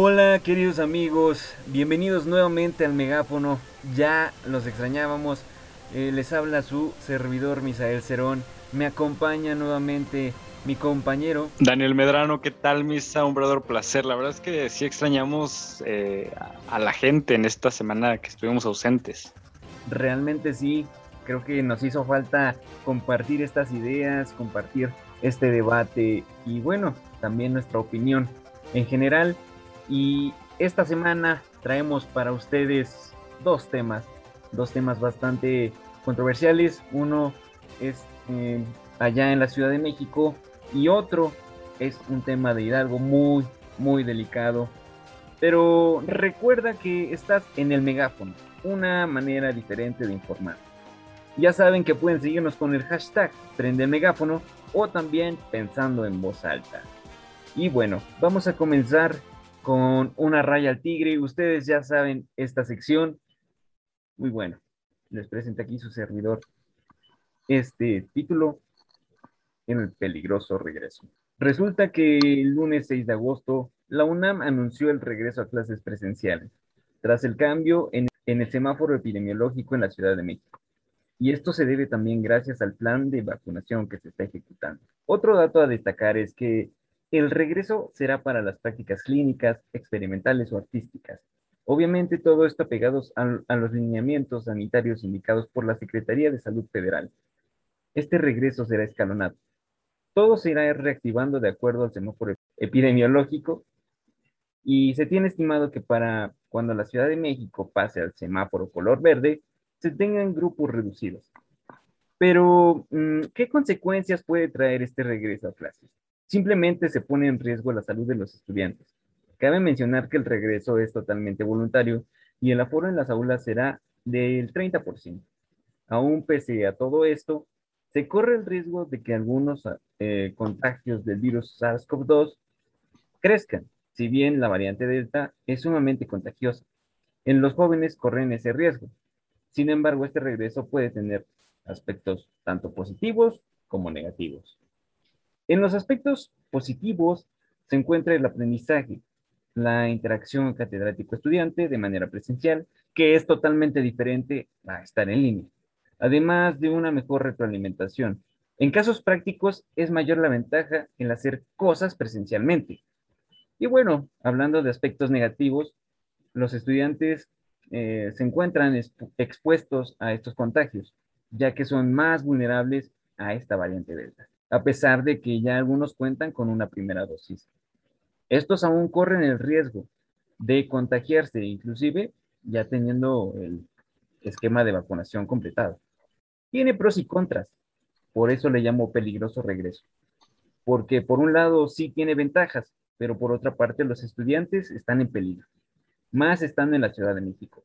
Hola queridos amigos, bienvenidos nuevamente al megáfono, ya los extrañábamos, eh, les habla su servidor Misael Cerón, me acompaña nuevamente mi compañero Daniel Medrano, ¿qué tal Misa? Un verdadero placer, la verdad es que sí extrañamos eh, a la gente en esta semana que estuvimos ausentes. Realmente sí, creo que nos hizo falta compartir estas ideas, compartir este debate y bueno, también nuestra opinión en general. Y esta semana traemos para ustedes dos temas, dos temas bastante controversiales. Uno es eh, allá en la Ciudad de México y otro es un tema de Hidalgo muy, muy delicado. Pero recuerda que estás en el megáfono, una manera diferente de informar. Ya saben que pueden seguirnos con el hashtag Prende Megáfono o también pensando en voz alta. Y bueno, vamos a comenzar con una raya al tigre. Ustedes ya saben esta sección. Muy bueno. Les presento aquí su servidor. Este título en el peligroso regreso. Resulta que el lunes 6 de agosto, la UNAM anunció el regreso a clases presenciales, tras el cambio en, en el semáforo epidemiológico en la Ciudad de México. Y esto se debe también gracias al plan de vacunación que se está ejecutando. Otro dato a destacar es que el regreso será para las prácticas clínicas, experimentales o artísticas. Obviamente todo esto apegados a, a los lineamientos sanitarios indicados por la Secretaría de Salud Federal. Este regreso será escalonado. Todo se irá reactivando de acuerdo al semáforo epidemiológico y se tiene estimado que para cuando la Ciudad de México pase al semáforo color verde, se tengan grupos reducidos. Pero, mm, ¿qué consecuencias puede traer este regreso a clases? Simplemente se pone en riesgo la salud de los estudiantes. Cabe mencionar que el regreso es totalmente voluntario y el aforo en las aulas será del 30%. Aún pese a todo esto, se corre el riesgo de que algunos eh, contagios del virus SARS-CoV-2 crezcan, si bien la variante Delta es sumamente contagiosa. En los jóvenes corren ese riesgo, sin embargo, este regreso puede tener aspectos tanto positivos como negativos. En los aspectos positivos se encuentra el aprendizaje, la interacción catedrático-estudiante de manera presencial, que es totalmente diferente a estar en línea, además de una mejor retroalimentación. En casos prácticos es mayor la ventaja en hacer cosas presencialmente. Y bueno, hablando de aspectos negativos, los estudiantes eh, se encuentran expuestos a estos contagios, ya que son más vulnerables a esta variante Delta, a pesar de que ya algunos cuentan con una primera dosis. Estos aún corren el riesgo de contagiarse, inclusive ya teniendo el esquema de vacunación completado. Tiene pros y contras, por eso le llamo peligroso regreso, porque por un lado sí tiene ventajas, pero por otra parte los estudiantes están en peligro más estando en la Ciudad de México,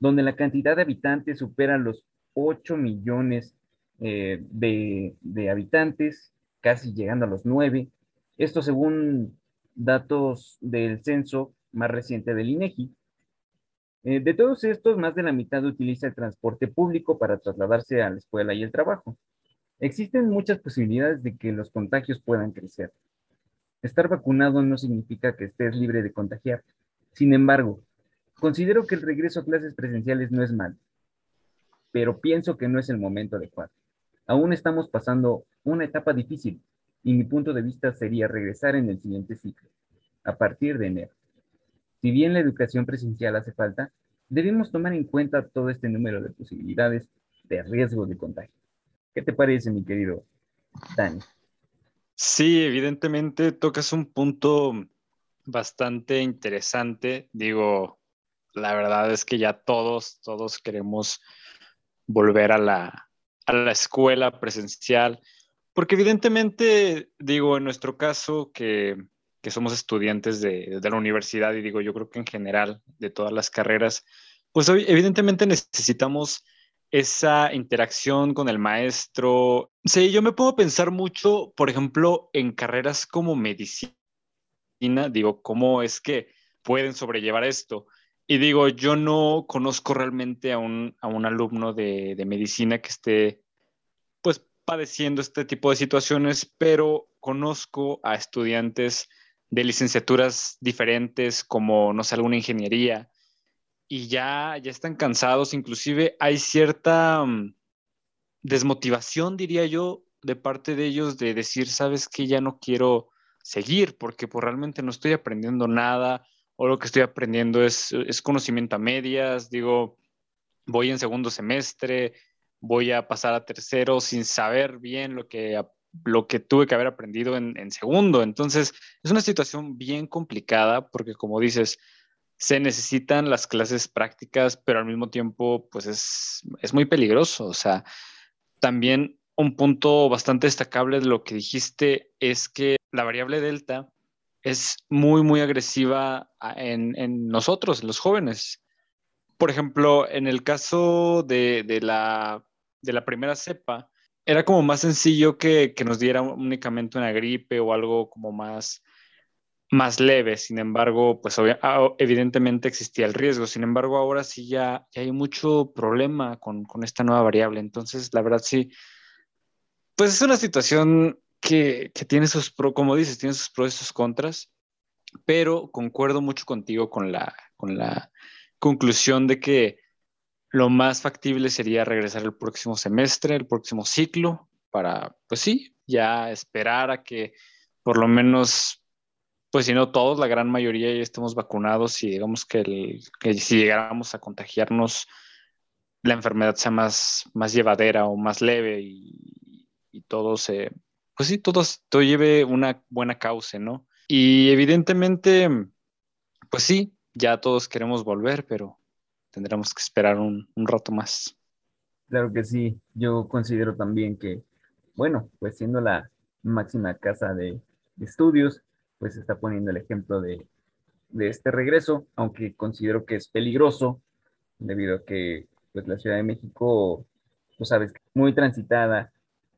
donde la cantidad de habitantes supera los 8 millones eh, de, habitantes, casi llegando a los 9. Esto según datos del censo más reciente del INEGI. Eh, de todos estos, más de la mitad utiliza el transporte público para trasladarse a la escuela y el trabajo. Existen muchas posibilidades de que los contagios puedan crecer. Estar vacunado no significa que estés libre de contagiar. Sin embargo, considero que el regreso a clases presenciales no es mal, pero pienso que no es el momento adecuado. Aún estamos pasando una etapa difícil y mi punto de vista sería regresar en el siguiente ciclo, a partir de enero. Si bien la educación presencial hace falta, debemos tomar en cuenta todo este número de posibilidades de riesgo de contagio. ¿Qué te parece, mi querido Dani? Sí, evidentemente tocas un punto bastante interesante. Digo, la verdad es que ya todos, todos queremos volver a la, a la escuela presencial, porque evidentemente, digo, en nuestro caso, que, que somos estudiantes de, de, la universidad, y digo, yo creo que en general de todas las carreras, pues evidentemente necesitamos esa interacción con el maestro. Sí, yo me puedo pensar mucho, por ejemplo, en carreras como medicina digo, ¿cómo es que pueden sobrellevar esto? Y digo, yo no conozco realmente a un, a un alumno de, de, medicina que esté, pues, padeciendo este tipo de situaciones, pero conozco a estudiantes de licenciaturas diferentes como, no sé, alguna ingeniería, y ya, ya están cansados, inclusive hay cierta mm, desmotivación, diría yo, de parte de ellos de decir, sabes que ya no quiero seguir porque pues, realmente no estoy aprendiendo nada o lo que estoy aprendiendo es, conocimiento a medias, digo, voy en segundo semestre, voy a pasar a tercero sin saber bien lo que, lo que tuve que haber aprendido en, en segundo. Entonces, es una situación bien complicada porque como dices, se necesitan las clases prácticas, pero al mismo tiempo, pues es, es muy peligroso. O sea, también un punto bastante destacable de lo que dijiste es que la variable delta es muy, muy agresiva en, en nosotros, los jóvenes. Por ejemplo, en el caso de, de, la, de la primera cepa, era como más sencillo que, que, nos diera únicamente una gripe o algo como más, más leve. Sin embargo, pues ah, evidentemente existía el riesgo. Sin embargo, ahora sí ya, ya hay mucho problema con, con, esta nueva variable. Entonces, la verdad sí, pues es una situación que, que, tiene sus pros, como dices, tiene sus pros y sus contras, pero concuerdo mucho contigo con la, con la conclusión de que lo más factible sería regresar el próximo semestre, el próximo ciclo, para, pues sí, ya esperar a que por lo menos, pues si no todos, la gran mayoría ya estemos vacunados y digamos que, el, que si llegáramos a contagiarnos, la enfermedad sea más, más llevadera o más leve y, y todo se, pues sí, todo, todo lleve una buena causa, ¿no? Y evidentemente, pues sí, ya todos queremos volver, pero tendremos que esperar un, un rato más. Claro que sí, yo considero también que, bueno, pues siendo la máxima casa de, estudios, pues está poniendo el ejemplo de, de, este regreso, aunque considero que es peligroso, debido a que pues la Ciudad de México, tú sabes, muy transitada,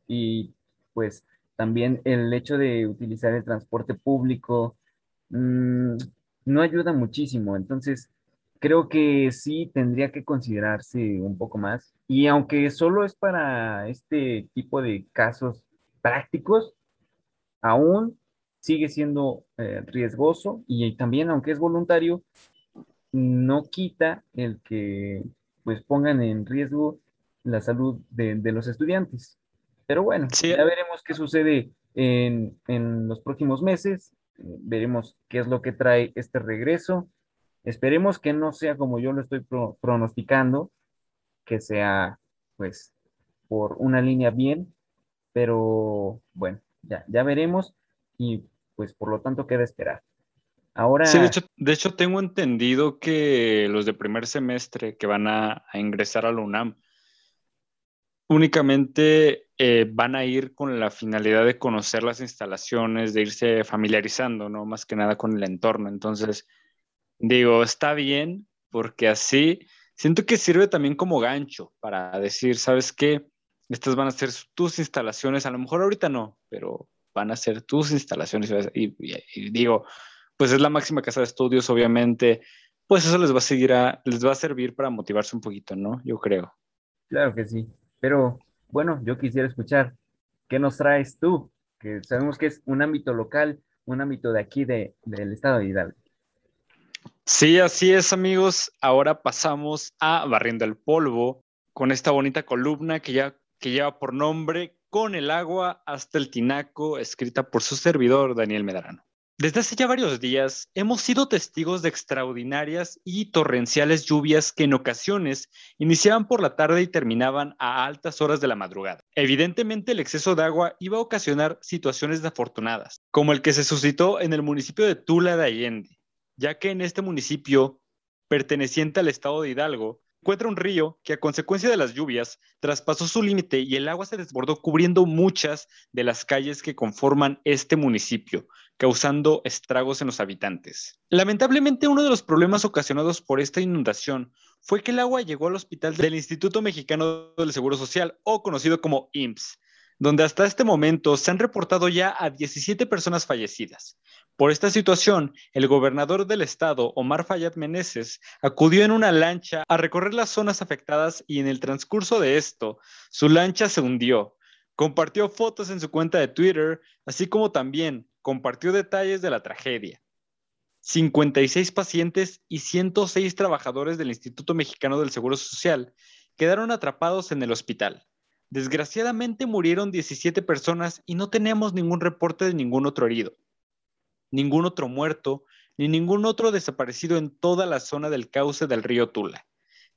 y pues también el hecho de utilizar el transporte público mmm, no ayuda muchísimo. Entonces, creo que sí tendría que considerarse un poco más. Y aunque solo es para este tipo de casos prácticos, aún sigue siendo eh, riesgoso y también aunque es voluntario, no quita el que pues pongan en riesgo la salud de los estudiantes. Pero bueno, ya veremos qué sucede en, en, los próximos meses, veremos qué es lo que trae este regreso. Esperemos que no sea como yo lo estoy pronosticando, que sea pues por una línea bien, pero bueno, ya, ya veremos y pues por lo tanto queda esperar. Ahora... Sí, de hecho, de hecho tengo entendido que los de primer semestre que van a, a ingresar a la UNAM, únicamente eh, van a ir con la finalidad de conocer las instalaciones, de irse familiarizando, ¿no? Más que nada con el entorno. Entonces, digo, está bien, porque así siento que sirve también como gancho para decir, ¿sabes qué? Estas van a ser tus instalaciones, a lo mejor ahorita no, pero van a ser tus instalaciones. Y, y digo, pues es la máxima casa de estudios, obviamente, pues eso les va a seguir a, les va a servir para motivarse un poquito, ¿no? Yo creo. Claro que sí. Pero bueno, yo quisiera escuchar, ¿qué nos traes tú? Que sabemos que es un ámbito local, un ámbito de aquí de, del estado de Hidalgo. Sí, así es, amigos. Ahora pasamos a Barriendo el Polvo con esta bonita columna que, ya, que lleva por nombre Con el agua hasta el tinaco, escrita por su servidor Daniel Medrano. Desde hace ya varios días hemos sido testigos de extraordinarias y torrenciales lluvias que en ocasiones iniciaban por la tarde y terminaban a altas horas de la madrugada. Evidentemente el exceso de agua iba a ocasionar situaciones desafortunadas, como el que se suscitó en el municipio de Tula de Allende, ya que en este municipio, perteneciente al estado de Hidalgo, encuentra un río que a consecuencia de las lluvias traspasó su límite y el agua se desbordó cubriendo muchas de las calles que conforman este municipio, causando estragos en los habitantes. Lamentablemente uno de los problemas ocasionados por esta inundación fue que el agua llegó al hospital del Instituto Mexicano del Seguro Social o conocido como IMSS, donde hasta este momento se han reportado ya a 17 personas fallecidas. Por esta situación, el gobernador del estado, Omar Fayad Meneses, acudió en una lancha a recorrer las zonas afectadas y en el transcurso de esto, su lancha se hundió. Compartió fotos en su cuenta de Twitter, así como también compartió detalles de la tragedia. 56 pacientes y 106 trabajadores del Instituto Mexicano del Seguro Social quedaron atrapados en el hospital. Desgraciadamente murieron 17 personas y no tenemos ningún reporte de ningún otro herido, ningún otro muerto, ni ningún otro desaparecido en toda la zona del cauce del río Tula,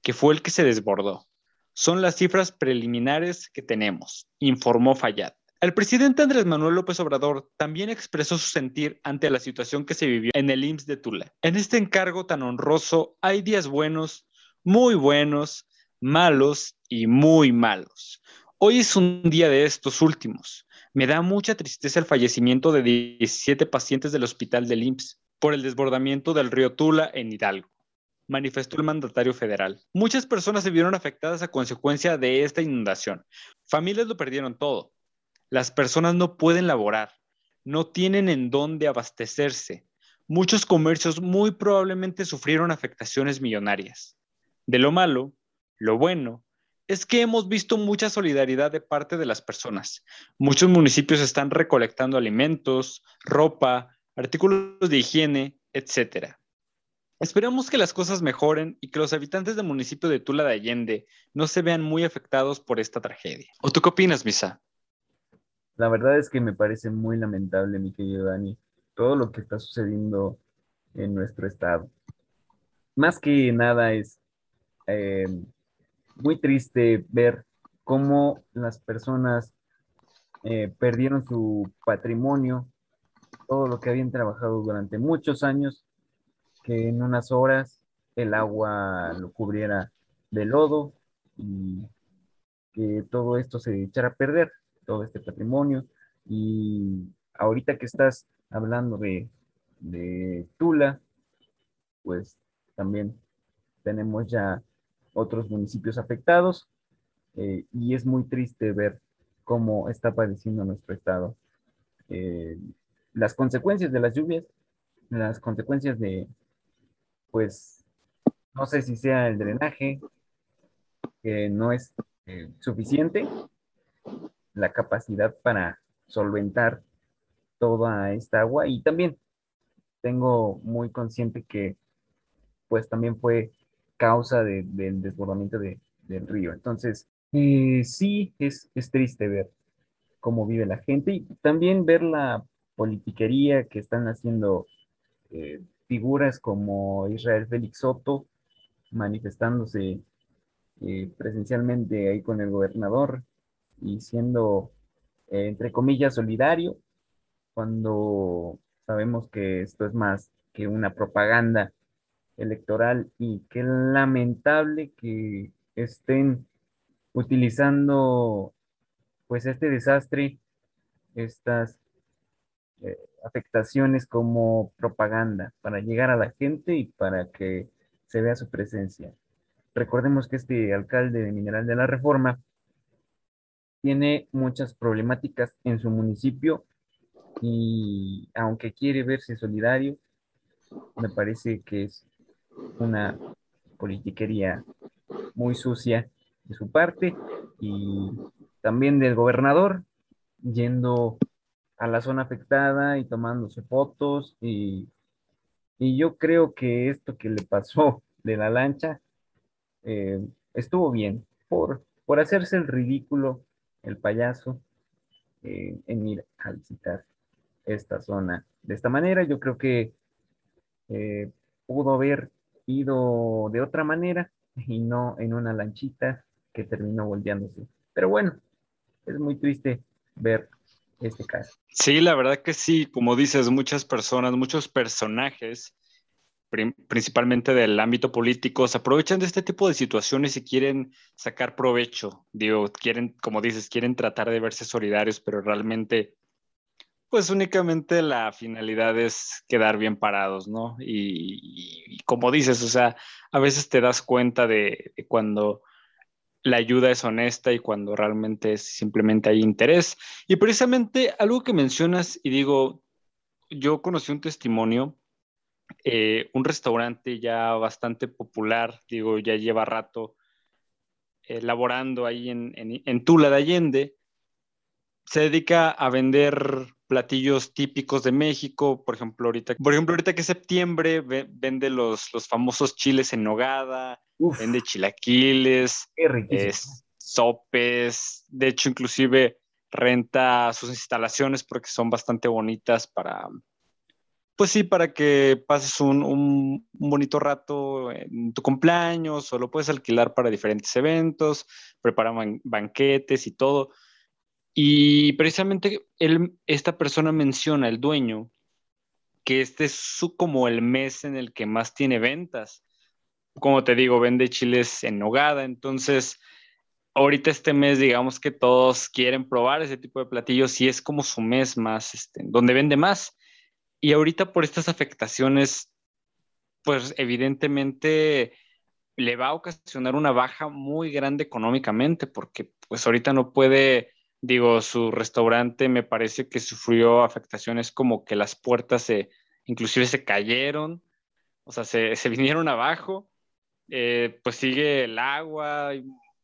que fue el que se desbordó. Son las cifras preliminares que tenemos, informó Fayad. El presidente Andrés Manuel López Obrador también expresó su sentir ante la situación que se vivió en el IMSS de Tula. En este encargo tan honroso hay días buenos, muy buenos, malos y muy malos. Hoy es un día de estos últimos. Me da mucha tristeza el fallecimiento de 17 pacientes del hospital del IMSS por el desbordamiento del río Tula en Hidalgo, manifestó el mandatario federal. Muchas personas se vieron afectadas a consecuencia de esta inundación. Familias lo perdieron todo. Las personas no pueden laborar, no tienen en dónde abastecerse. Muchos comercios muy probablemente sufrieron afectaciones millonarias. De lo malo, lo bueno es que hemos visto mucha solidaridad de parte de las personas. Muchos municipios están recolectando alimentos, ropa, artículos de higiene, etc. Esperamos que las cosas mejoren y que los habitantes del municipio de Tula de Allende no se vean muy afectados por esta tragedia. ¿O tú qué opinas, Misa? La verdad es que me parece muy lamentable, mi querido Dani, todo lo que está sucediendo en nuestro estado. Más que nada es eh, muy triste ver cómo las personas eh, perdieron su patrimonio, todo lo que habían trabajado durante muchos años, que en unas horas el agua lo cubriera de lodo y que todo esto se echara a perder, todo este patrimonio. Y ahorita que estás hablando de, de Tula, pues también tenemos ya otros municipios afectados eh, y es muy triste ver cómo está padeciendo nuestro estado. Eh, las consecuencias de las lluvias, las consecuencias de, pues, no sé si sea el drenaje, que no es eh, suficiente, la capacidad para solventar toda esta agua y también tengo muy consciente que pues también fue causa del desbordamiento del río. Entonces, eh, sí, es, triste ver cómo vive la gente y también ver la politiquería que están haciendo eh, figuras como Israel Félix Soto manifestándose eh, presencialmente ahí con el gobernador y siendo, entre comillas, solidario, cuando sabemos que esto es más que una propaganda electoral y qué lamentable que estén utilizando pues este desastre, estas eh, afectaciones como propaganda para llegar a la gente y para que se vea su presencia. Recordemos que este alcalde de Mineral de la Reforma tiene muchas problemáticas en su municipio y aunque quiere verse solidario, me parece que es una politiquería muy sucia de su parte y también del gobernador yendo a la zona afectada y tomándose fotos y, yo creo que esto que le pasó de la lancha eh, estuvo bien por, por hacerse el ridículo, el payaso, eh, en ir a visitar esta zona. De esta manera yo creo que eh, pudo haber ido de otra manera y no en una lanchita que terminó volteándose. Pero bueno, es muy triste ver este caso. Sí, la verdad que sí, como dices, muchas personas, muchos personajes, principalmente del ámbito político, se aprovechan de este tipo de situaciones y quieren sacar provecho. Digo, quieren, como dices, quieren tratar de verse solidarios, pero realmente pues únicamente la finalidad es quedar bien parados, ¿no? Y, como dices, o sea, a veces te das cuenta de, cuando la ayuda es honesta y cuando realmente simplemente hay interés. Y precisamente algo que mencionas, y digo, yo conocí un testimonio, eh, un restaurante ya bastante popular, digo, ya lleva rato elaborando ahí en, en Tula de Allende, se dedica a vender platillos típicos de México, por ejemplo, ahorita, por ejemplo, ahorita que es septiembre, vende los, los famosos chiles en nogada, vende chilaquiles, sopes, de hecho, inclusive renta sus instalaciones porque son bastante bonitas para, pues sí, para que pases un, un, bonito rato en tu cumpleaños o lo puedes alquilar para diferentes eventos, preparan banquetes y todo. Y precisamente él, esta persona menciona, el dueño, que este es su, como el mes en el que más tiene ventas. Como te digo, vende chiles en nogada, entonces ahorita este mes, digamos que todos quieren probar ese tipo de platillos y es como su mes más, este, donde vende más. Y ahorita por estas afectaciones, pues evidentemente le va a ocasionar una baja muy grande económicamente, porque pues ahorita no puede, digo, su restaurante me parece que sufrió afectaciones como que las puertas se, inclusive se cayeron, o sea, se, se vinieron abajo, eh, pues sigue el agua,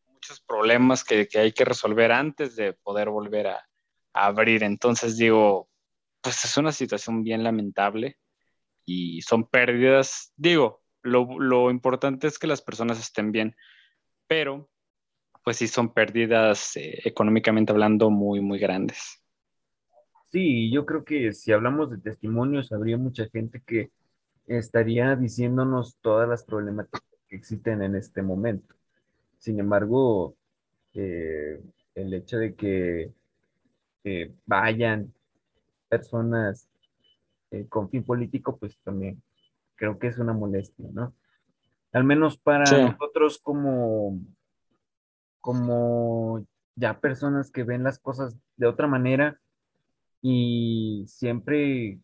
muchos problemas que, hay que resolver antes de poder volver a, abrir. Entonces digo, pues es una situación bien lamentable y son pérdidas. Digo, lo, importante es que las personas estén bien, pero pues sí son pérdidas eh, económicamente hablando muy, muy grandes. Sí, yo creo que si hablamos de testimonios, habría mucha gente que estaría diciéndonos todas las problemáticas que existen en este momento. Sin embargo, eh, el hecho de que vayan personas eh, con fin político, pues también creo que es una molestia, ¿no? Al menos para nosotros como, como ya personas que ven las cosas de otra manera y siempre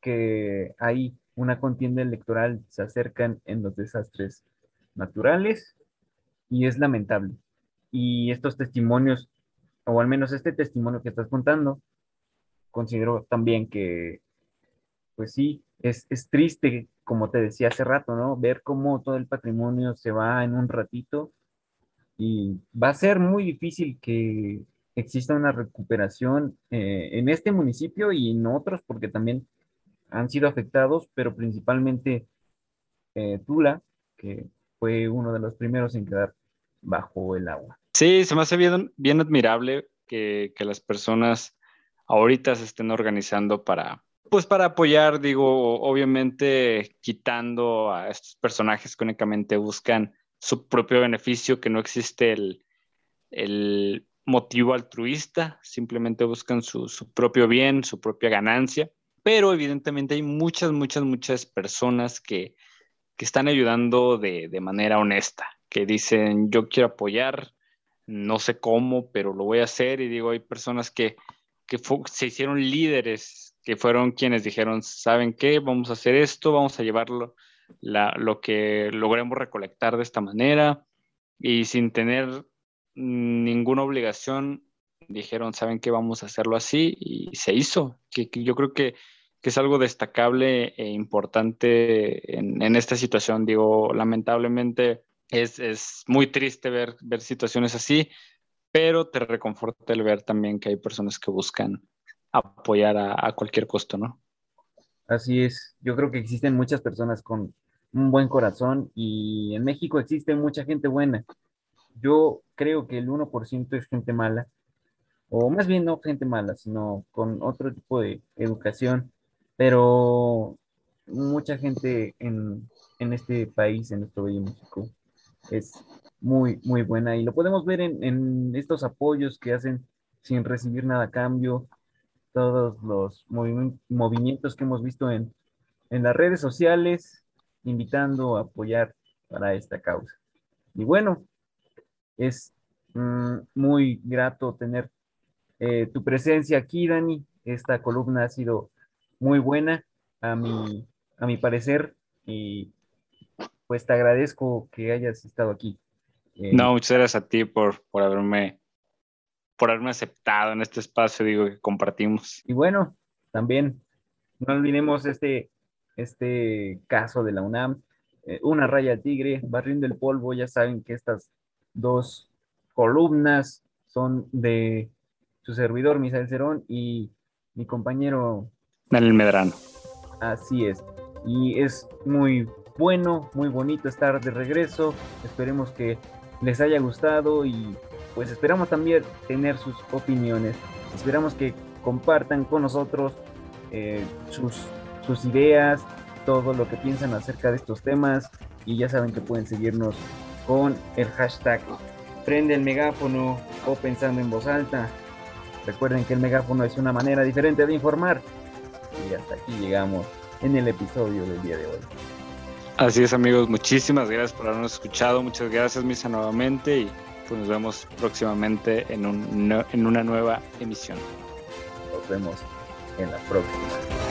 que hay una contienda electoral se acercan en los desastres naturales y es lamentable. Y estos testimonios, o al menos este testimonio que estás contando, considero también que, pues sí, es, es triste, como te decía hace rato, ¿no? Ver cómo todo el patrimonio se va en un ratito y va a ser muy difícil que exista una recuperación eh, en este municipio y en otros, porque también han sido afectados, pero principalmente eh, Tula, que fue uno de los primeros en quedar bajo el agua. Sí, se me hace bien, bien admirable que, que, las personas ahorita se estén organizando para, pues para apoyar, digo, obviamente quitando a estos personajes que únicamente buscan su propio beneficio, que no existe el, el motivo altruista, simplemente buscan su, su, propio bien, su propia ganancia, pero evidentemente hay muchas, muchas, muchas personas que, que están ayudando de, de manera honesta, que dicen, yo quiero apoyar, no sé cómo, pero lo voy a hacer. Y digo, hay personas que, que se hicieron líderes, que fueron quienes dijeron, ¿saben qué? Vamos a hacer esto, vamos a llevarlo, la, lo que logremos recolectar de esta manera. Y sin tener ninguna obligación, dijeron, ¿saben qué? Vamos a hacerlo así. Y se hizo. Que, yo creo que, es algo destacable e importante en, en esta situación. Digo, lamentablemente es, muy triste ver, ver situaciones así, pero te reconforta el ver también que hay personas que buscan apoyar a, cualquier costo, ¿no? Así es, yo creo que existen muchas personas con un buen corazón y en México existe mucha gente buena. Yo creo que el 1% es gente mala, o más bien no gente mala, sino con otro tipo de educación, pero mucha gente en, en este país, en nuestro bello México, es muy, muy buena y lo podemos ver en, estos apoyos que hacen sin recibir nada a cambio, todos los movimientos que hemos visto en, las redes sociales, invitando a apoyar para esta causa. Y bueno, es mm, muy grato tener eh, tu presencia aquí, Dani. Esta columna ha sido muy buena a mi, a mi parecer y pues te agradezco que hayas estado aquí. Eh, no, muchas gracias a ti por, por haberme por haberme aceptado en este espacio, digo, que compartimos. Y bueno, también no olvidemos este, este caso de la UNAM, eh, una raya al tigre, barriendo el polvo, ya saben que estas dos columnas son de su servidor, Misael Cerón, y mi compañero... Daniel Medrano. Así es. Y es muy bueno, muy bonito estar de regreso. Esperemos que les haya gustado y pues esperamos también tener sus opiniones. Esperamos que compartan con nosotros eh, sus, sus ideas, todo lo que piensan acerca de estos temas y ya saben que pueden seguirnos con el hashtag prende el megáfono o pensando en voz alta. Recuerden que el megáfono es una manera diferente de informar. Y hasta aquí llegamos en el episodio del día de hoy. Así es amigos, muchísimas gracias por habernos escuchado, muchas gracias Misa nuevamente pues nos vemos próximamente en, un, en una nueva emisión. Nos vemos en la próxima.